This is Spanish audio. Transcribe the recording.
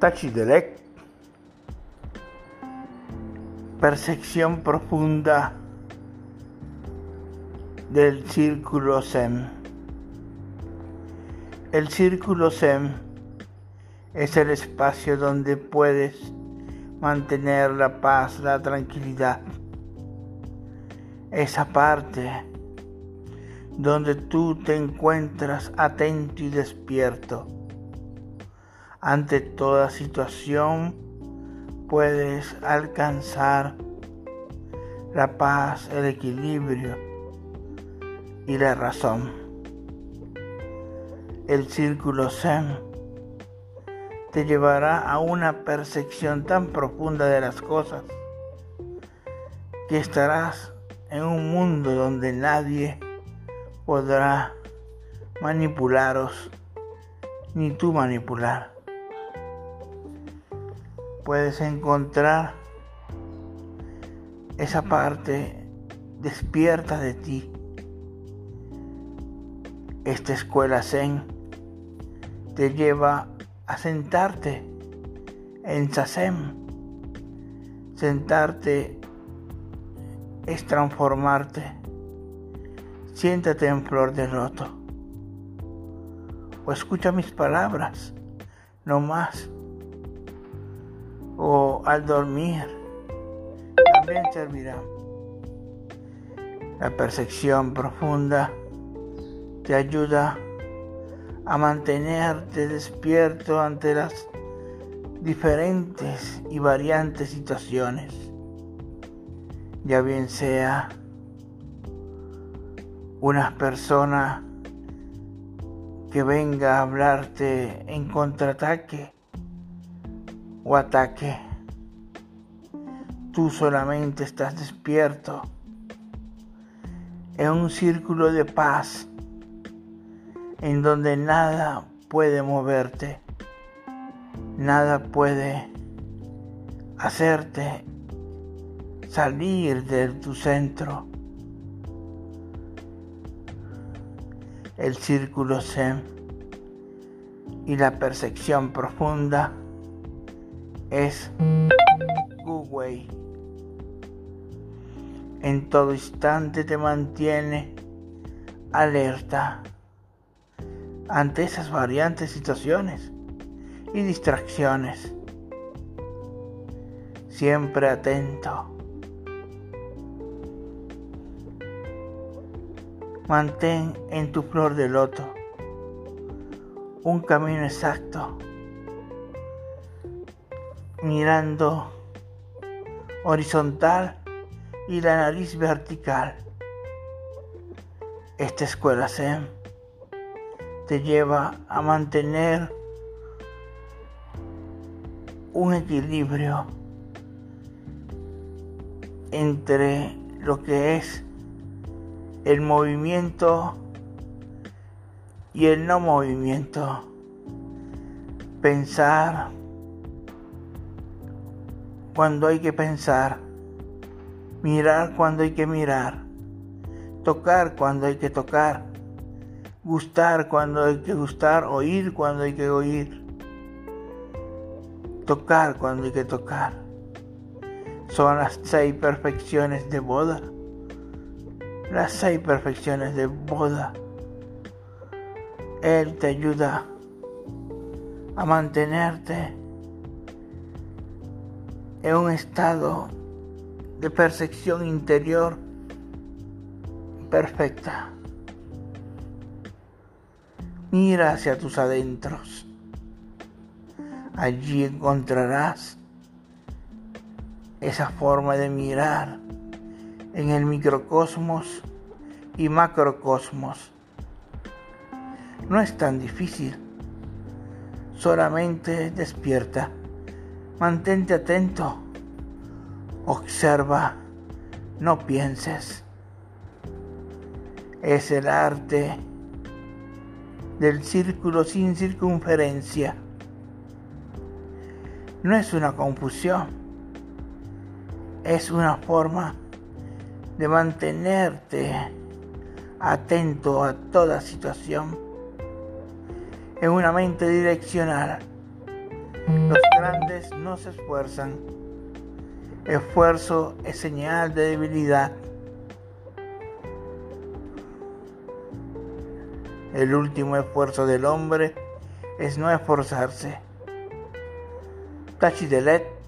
Tachidelec. Percepción profunda del círculo Zen. El círculo Zen es el espacio donde puedes mantener la paz, la tranquilidad. Esa parte donde tú te encuentras atento y despierto. Ante toda situación puedes alcanzar la paz, el equilibrio y la razón. El círculo Zen te llevará a una percepción tan profunda de las cosas que estarás en un mundo donde nadie podrá manipularos ni tú manipular. Puedes encontrar esa parte despierta de ti. Esta escuela Zen te lleva a sentarte en Sasem. Sentarte es transformarte Siéntate en flor de loto. O escucha mis palabras, no más. O al dormir, también servirá. La percepción profunda te ayuda a mantenerte despierto ante las diferentes y variantes situaciones, ya bien sea una persona que venga a hablarte en contraataque o ataque. Tú solamente estás despierto en un círculo de paz en donde nada puede moverte, nada puede hacerte salir de tu centro. el círculo Zen y la percepción profunda es Gu En todo instante te mantiene alerta ante esas variantes situaciones y distracciones. Siempre atento. Mantén en tu flor de loto un camino exacto, mirando horizontal y la nariz vertical. Esta escuela Zen te lleva a mantener un equilibrio entre lo que es el movimiento y el no movimiento. Pensar cuando hay que pensar. Mirar cuando hay que mirar. Tocar cuando hay que tocar. Gustar cuando hay que gustar. Oír cuando hay que oír. Tocar cuando hay que tocar. Son las seis perfecciones de boda las seis perfecciones de boda. Él te ayuda a mantenerte en un estado de percepción interior perfecta. Mira hacia tus adentros. Allí encontrarás esa forma de mirar en el microcosmos y macrocosmos. No es tan difícil, solamente despierta, mantente atento, observa, no pienses. Es el arte del círculo sin circunferencia. No es una confusión, es una forma de mantenerte atento a toda situación. En una mente direccional Los grandes no se esfuerzan. Esfuerzo es señal de debilidad. El último esfuerzo del hombre es no esforzarse. Tachidelet